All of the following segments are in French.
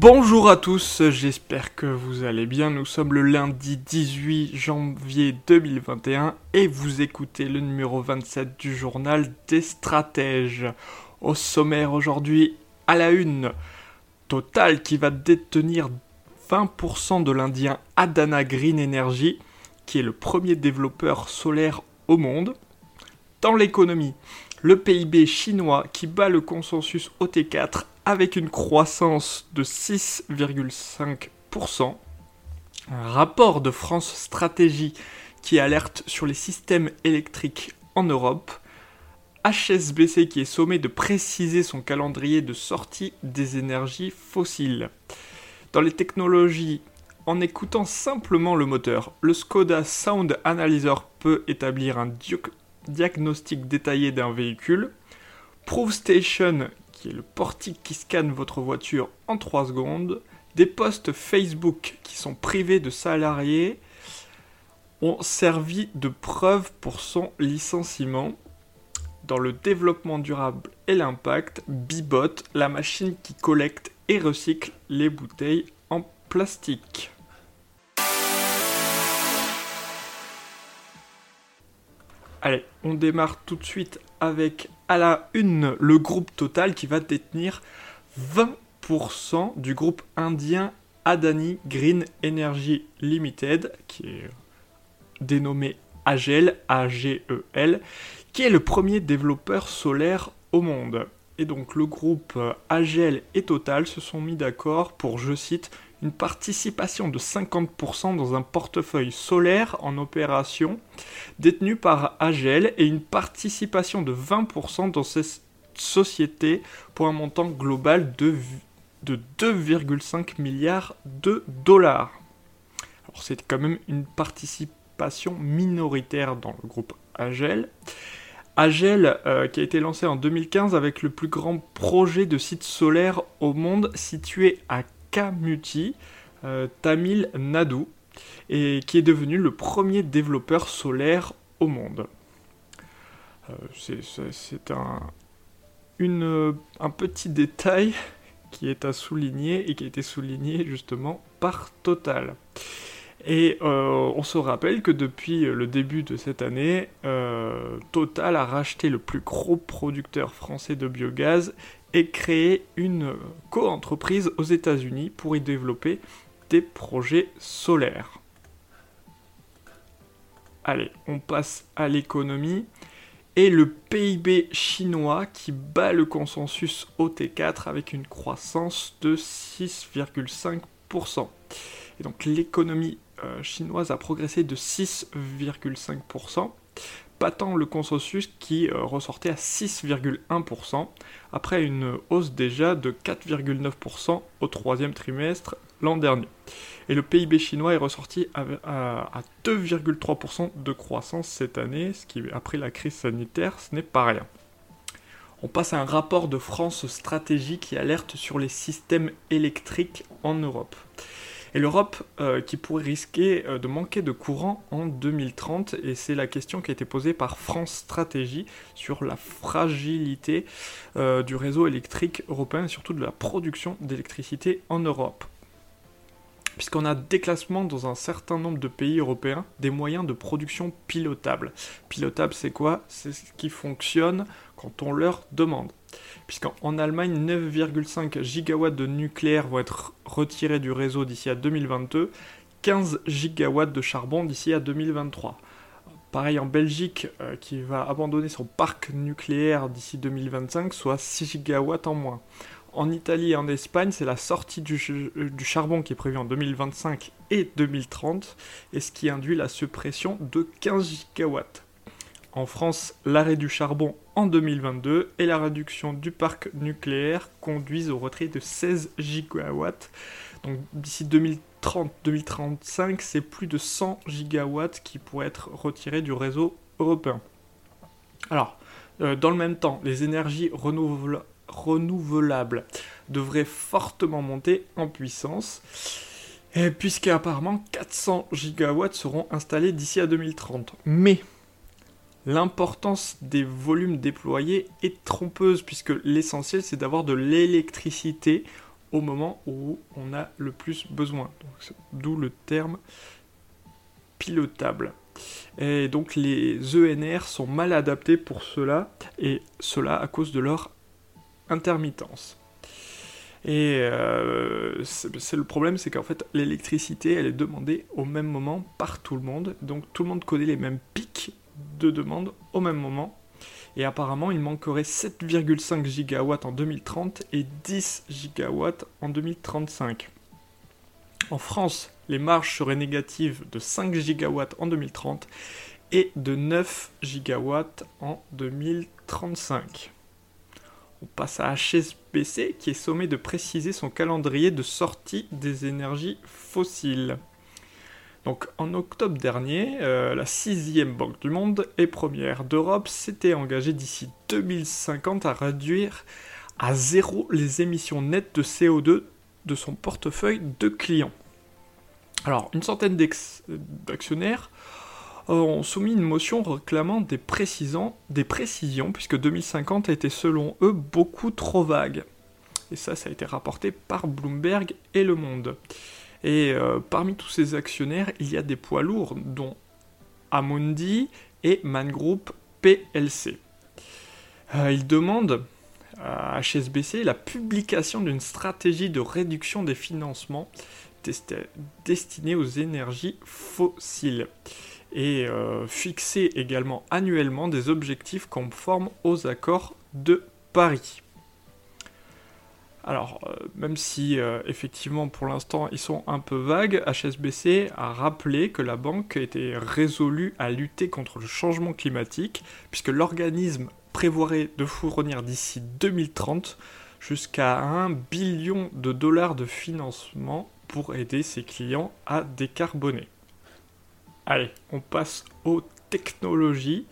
Bonjour à tous, j'espère que vous allez bien. Nous sommes le lundi 18 janvier 2021 et vous écoutez le numéro 27 du journal des stratèges. Au sommaire aujourd'hui, à la une, Total qui va détenir 20% de l'Indien Adana Green Energy, qui est le premier développeur solaire au monde. Dans l'économie, le PIB chinois qui bat le consensus OT4 avec une croissance de 6,5%. Un rapport de France Stratégie qui alerte sur les systèmes électriques en Europe. HSBC qui est sommé de préciser son calendrier de sortie des énergies fossiles. Dans les technologies, en écoutant simplement le moteur, le Skoda Sound Analyzer peut établir un diagnostic détaillé d'un véhicule. ProveStation qui est le portique qui scanne votre voiture en 3 secondes, des posts Facebook qui sont privés de salariés ont servi de preuve pour son licenciement. Dans le développement durable et l'impact, Bibot, la machine qui collecte et recycle les bouteilles en plastique. Allez, on démarre tout de suite avec à la une le groupe Total qui va détenir 20% du groupe indien Adani Green Energy Limited, qui est dénommé AGEL, A-G-E-L, qui est le premier développeur solaire au monde. Et donc le groupe AGEL et Total se sont mis d'accord pour, je cite, une participation de 50% dans un portefeuille solaire en opération détenu par AGEL et une participation de 20% dans ces sociétés pour un montant global de, de 2,5 milliards de dollars. Alors c'est quand même une participation minoritaire dans le groupe AGEL. AGEL euh, qui a été lancé en 2015 avec le plus grand projet de site solaire au monde situé à Kamuti, euh, Tamil Nadu, et qui est devenu le premier développeur solaire au monde. Euh, c'est un, un petit détail qui est à souligner et qui a été souligné justement par Total. Et euh, on se rappelle que depuis le début de cette année, Total a racheté le plus gros producteur français de biogaz et créé une co-entreprise aux États-Unis pour y développer des projets solaires. Allez, on passe à l'économie. Et le PIB chinois qui bat le consensus OT4 avec une croissance de 6,5%. Et donc l'économie euh, chinoise a progressé de 6,5% battant le consensus qui euh, ressortait à 6,1%, après une hausse déjà de 4,9% au troisième trimestre l'an dernier. Et le PIB chinois est ressorti à, 2,3% de croissance cette année, ce qui, après la crise sanitaire, ce n'est pas rien. On passe à un rapport de France Stratégie qui alerte sur les systèmes électriques en Europe et l'Europe euh, qui pourrait risquer euh, de manquer de courant en 2030. Et c'est la question qui a été posée par France Stratégie sur la fragilité euh, du réseau électrique européen et surtout de la production d'électricité en Europe puisqu'on a déclassement dans un certain nombre de pays européens des moyens de production pilotables. Pilotable, c'est quoi? C'est ce qui fonctionne quand on leur demande puisqu'en Allemagne, 9,5 gigawatts de nucléaire vont être retirés du réseau d'ici à 2022, 15 gigawatts de charbon d'ici à 2023. Pareil en Belgique, euh, qui va abandonner son parc nucléaire d'ici 2025, soit 6 gigawatts en moins. En Italie et en Espagne, c'est la sortie du, du, charbon qui est prévue en 2025 et 2030, et ce qui induit la suppression de 15 gigawatts. En France, l'arrêt du charbon en 2022 et la réduction du parc nucléaire conduisent au retrait de 16 gigawatts. Donc d'ici 2030-2035, c'est plus de 100 gigawatts qui pourraient être retirés du réseau européen. Alors, euh, dans le même temps, les énergies renouvelables devraient fortement monter en puissance. Puisqu'apparemment 400 gigawatts seront installés d'ici à 2030. Mais l'importance des volumes déployés est trompeuse puisque l'essentiel c'est d'avoir de l'électricité au moment où on a le plus besoin. D'où le terme pilotable. Et donc les ENR sont mal adaptés pour cela, et cela à cause de leur intermittence. Et euh, c'est le problème, c'est qu'en fait l'électricité, elle est demandée au même moment par tout le monde, donc tout le monde connaît les mêmes pics de demande au même moment. Et apparemment, il manquerait 7,5 gigawatts en 2030 et 10 gigawatts en 2035. En France, les marges seraient négatives de 5 gigawatts en 2030 et de 9 gigawatts en 2035. On passe à HSBC qui est sommé de préciser son calendrier de sortie des énergies fossiles. Donc en octobre dernier, euh, la sixième banque du monde et première d'Europe s'était engagée d'ici 2050 à réduire à zéro les émissions nettes de CO2 de son portefeuille de clients. Alors une centaine d'actionnaires ont soumis une motion réclamant des, des précisions, puisque 2050 était selon eux beaucoup trop vague. Et ça, ça a été rapporté par Bloomberg et Le Monde. Et euh, parmi tous ces actionnaires, il y a des poids lourds, dont Amundi et Man Group PLC. Euh, ils demandent à HSBC la publication d'une stratégie de réduction des financements destinée aux énergies fossiles et euh, fixer également annuellement des objectifs conformes aux accords de Paris. Alors, euh, même si euh, effectivement pour l'instant ils sont un peu vagues, HSBC a rappelé que la banque était résolue à lutter contre le changement climatique, puisque l'organisme prévoirait de fournir d'ici 2030 jusqu'à 1 billion de dollars de financement pour aider ses clients à décarboner. Allez, on passe aux technologies.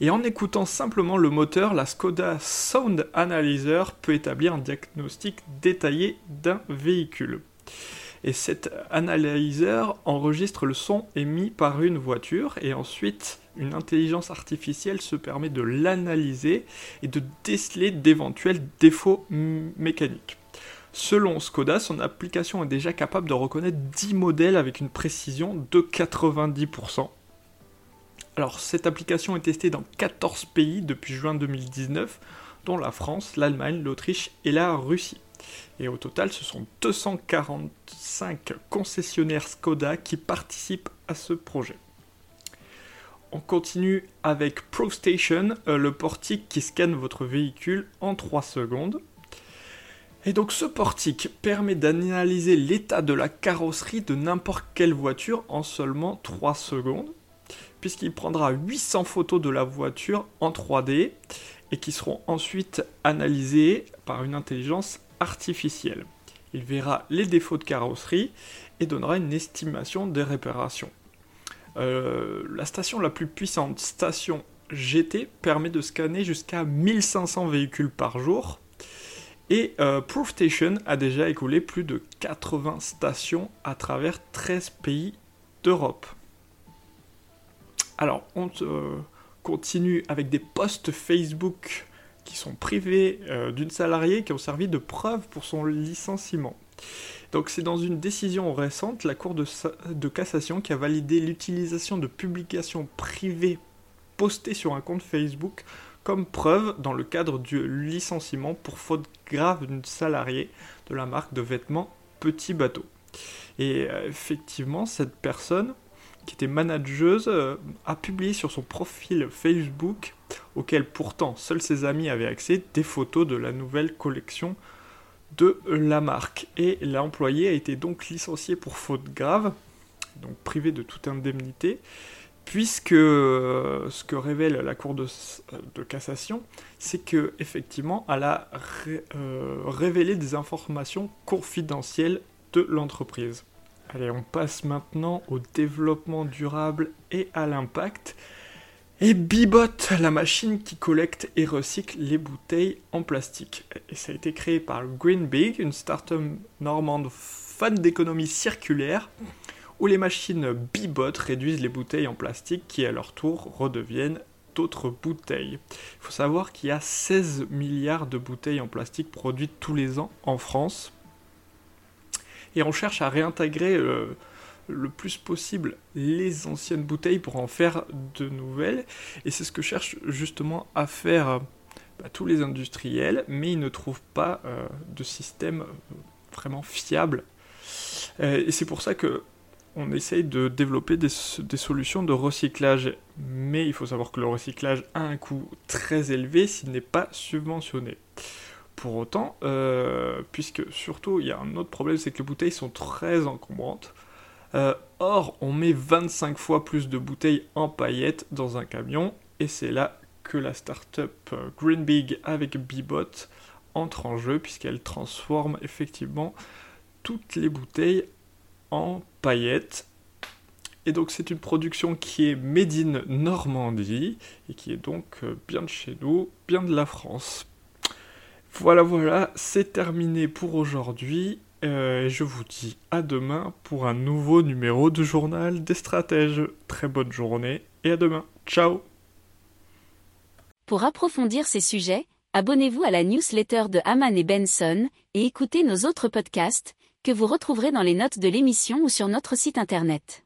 Et en écoutant simplement le moteur, la Skoda Sound Analyzer peut établir un diagnostic détaillé d'un véhicule. Et cet analyzer enregistre le son émis par une voiture et ensuite une intelligence artificielle se permet de l'analyser et de déceler d'éventuels défauts mécaniques. Selon Skoda, son application est déjà capable de reconnaître 10 modèles avec une précision de 90%. Alors cette application est testée dans 14 pays depuis juin 2019, dont la France, l'Allemagne, l'Autriche et la Russie. Et au total, ce sont 245 concessionnaires Skoda qui participent à ce projet. On continue avec ProStation, euh, le portique qui scanne votre véhicule en 3 secondes. Et donc ce portique permet d'analyser l'état de la carrosserie de n'importe quelle voiture en seulement 3 secondes, puisqu'il prendra 800 photos de la voiture en 3D et qui seront ensuite analysées par une intelligence artificielle. Il verra les défauts de carrosserie et donnera une estimation des réparations. Euh, la station la plus puissante, station GT, permet de scanner jusqu'à 1500 véhicules par jour et euh, ProofStation a déjà écoulé plus de 80 stations à travers 13 pays d'Europe. Alors, on euh, continue avec des posts Facebook qui sont privés euh, d'une salariée qui ont servi de preuve pour son licenciement. Donc c'est dans une décision récente, la Cour de, cassation qui a validé l'utilisation de publications privées postées sur un compte Facebook comme preuve dans le cadre du licenciement pour faute grave d'une salariée de la marque de vêtements Petit Bateau. Et euh, effectivement, cette personne, qui était manageuse, euh, a publié sur son profil Facebook, auquel pourtant seuls ses amis avaient accès, des photos de la nouvelle collection de la marque. Et l'employé a été donc licencié pour faute grave, donc privé de toute indemnité, puisque euh, ce que révèle la Cour de, de cassation, c'est que effectivement, elle a euh, révélé des informations confidentielles de l'entreprise. Allez, on passe maintenant au développement durable et à l'impact. Et Bibot, la machine qui collecte et recycle les bouteilles en plastique. Et ça a été créé par Green Big, une start-up normande fan d'économie circulaire, où les machines Bibot réduisent les bouteilles en plastique qui à leur tour redeviennent d'autres bouteilles. Il faut savoir qu'il y a 16 milliards de bouteilles en plastique produites tous les ans en France. Et on cherche à réintégrer euh, le plus possible les anciennes bouteilles pour en faire de nouvelles. Et c'est ce que cherchent justement à faire euh, bah, tous les industriels, mais ils ne trouvent pas euh, de système vraiment fiable. et c'est pour ça que on essaye de développer des, solutions de recyclage. Mais il faut savoir que le recyclage a un coût très élevé s'il n'est pas subventionné. Pour autant, puisque surtout il y a un autre problème, c'est que les bouteilles sont très encombrantes. Euh, or, on met 25 fois plus de bouteilles en paillettes dans un camion, et c'est là que la startup euh, Green Big avec Bibot entre en jeu, puisqu'elle transforme effectivement toutes les bouteilles en paillettes. Et donc c'est une production qui est made in Normandie, et qui est donc euh, bien de chez nous, bien de la France. Voilà, voilà, c'est terminé pour aujourd'hui. Euh, je vous dis à demain pour un nouveau numéro du journal des stratèges. Très bonne journée et à demain. Ciao Pour approfondir ces sujets, abonnez-vous à la newsletter de Haman et Benson et écoutez nos autres podcasts que vous retrouverez dans les notes de l'émission ou sur notre site internet.